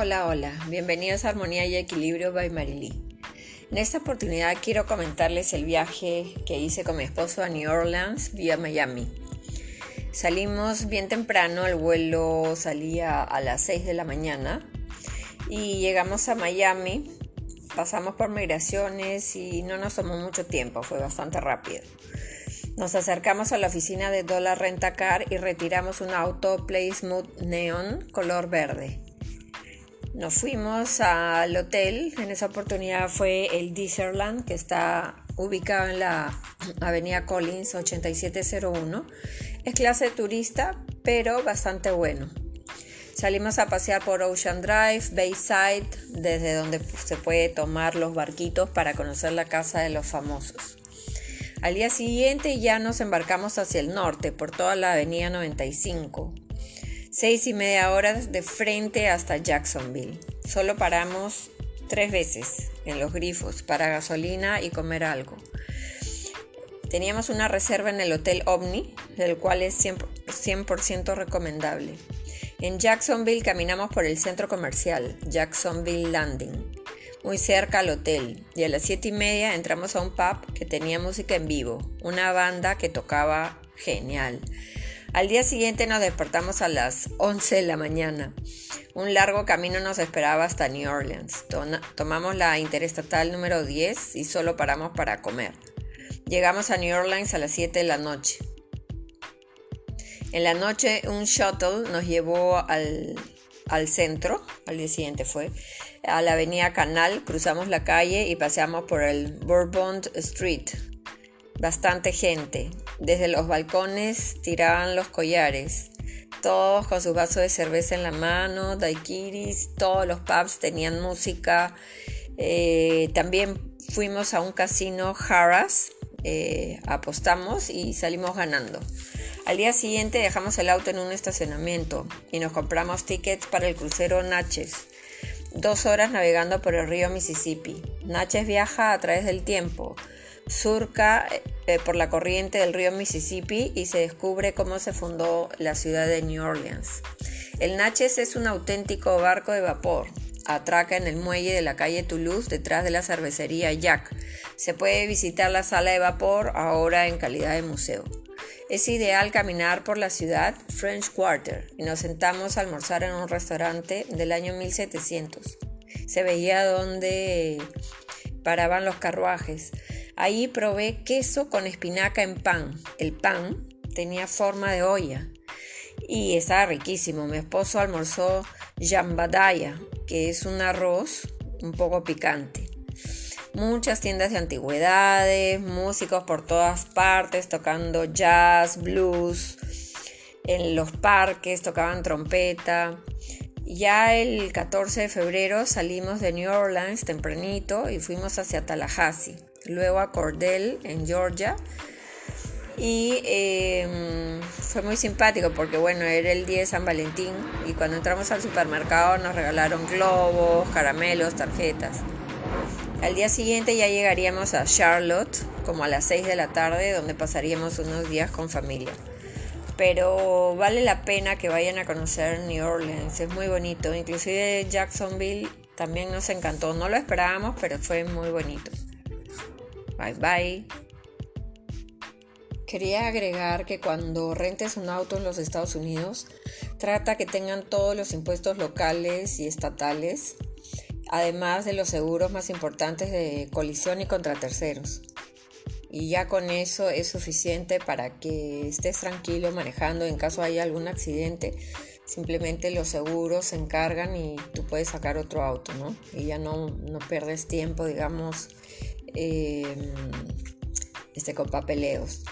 Hola, hola, bienvenidos a Armonía y Equilibrio by Marily. En esta oportunidad quiero comentarles el viaje que hice con mi esposo a New Orleans vía Miami. Salimos bien temprano, el vuelo salía a las 6 de la mañana y llegamos a Miami, pasamos por migraciones y no nos tomó mucho tiempo, fue bastante rápido. Nos acercamos a la oficina de Dollar Rentacar y retiramos un auto Smooth Neon color verde. Nos fuimos al hotel, en esa oportunidad fue el Deezerland, que está ubicado en la avenida Collins 8701. Es clase turista, pero bastante bueno. Salimos a pasear por Ocean Drive, Bayside, desde donde se puede tomar los barquitos para conocer la casa de los famosos. Al día siguiente ya nos embarcamos hacia el norte, por toda la avenida 95 seis y media horas de frente hasta Jacksonville. Solo paramos tres veces en los grifos para gasolina y comer algo. Teníamos una reserva en el Hotel Omni, el cual es 100%, recomendable. En Jacksonville caminamos por el centro comercial, Jacksonville Landing, muy cerca al hotel, y a las siete y media entramos a un pub que tenía música en vivo, una banda que tocaba genial. Al día siguiente nos despertamos a las 11 de la mañana. Un largo camino nos esperaba hasta New Orleans. Tomamos la interestatal número 10 y solo paramos para comer. Llegamos a New Orleans a las 7 de la noche. En la noche un shuttle nos llevó al, al centro, al día siguiente fue, a la avenida Canal, cruzamos la calle y paseamos por el Bourbon Street. Bastante gente. Desde los balcones tiraban los collares, todos con sus vasos de cerveza en la mano, daiquiris, todos los pubs tenían música. Eh, también fuimos a un casino Harras, eh, apostamos y salimos ganando. Al día siguiente dejamos el auto en un estacionamiento y nos compramos tickets para el crucero Natchez. Dos horas navegando por el río Mississippi. Natchez viaja a través del tiempo surca eh, por la corriente del río Mississippi y se descubre cómo se fundó la ciudad de New Orleans. El Natchez es un auténtico barco de vapor. Atraca en el muelle de la calle Toulouse detrás de la cervecería Jack. Se puede visitar la sala de vapor ahora en calidad de museo. Es ideal caminar por la ciudad French Quarter y nos sentamos a almorzar en un restaurante del año 1700. Se veía donde paraban los carruajes. Ahí probé queso con espinaca en pan. El pan tenía forma de olla y estaba riquísimo. Mi esposo almorzó jambadaya, que es un arroz un poco picante. Muchas tiendas de antigüedades, músicos por todas partes tocando jazz, blues. En los parques tocaban trompeta. Ya el 14 de febrero salimos de New Orleans tempranito y fuimos hacia Tallahassee luego a Cordell en Georgia. Y em, fue muy simpático porque bueno, era el día de San Valentín y cuando entramos al supermercado nos regalaron globos, caramelos, tarjetas. Al día siguiente ya llegaríamos a Charlotte como a las 6 de la tarde donde pasaríamos unos días con familia. Pero vale la pena que vayan a conocer New Orleans, es muy bonito. Inclusive Jacksonville también nos encantó, no lo esperábamos, pero fue muy bonito. Bye bye. Quería agregar que cuando rentes un auto en los Estados Unidos, trata que tengan todos los impuestos locales y estatales, además de los seguros más importantes de colisión y contra terceros. Y ya con eso es suficiente para que estés tranquilo manejando en caso haya algún accidente. Simplemente los seguros se encargan y tú puedes sacar otro auto, ¿no? Y ya no, no pierdes tiempo, digamos, Em, este, con papeleos.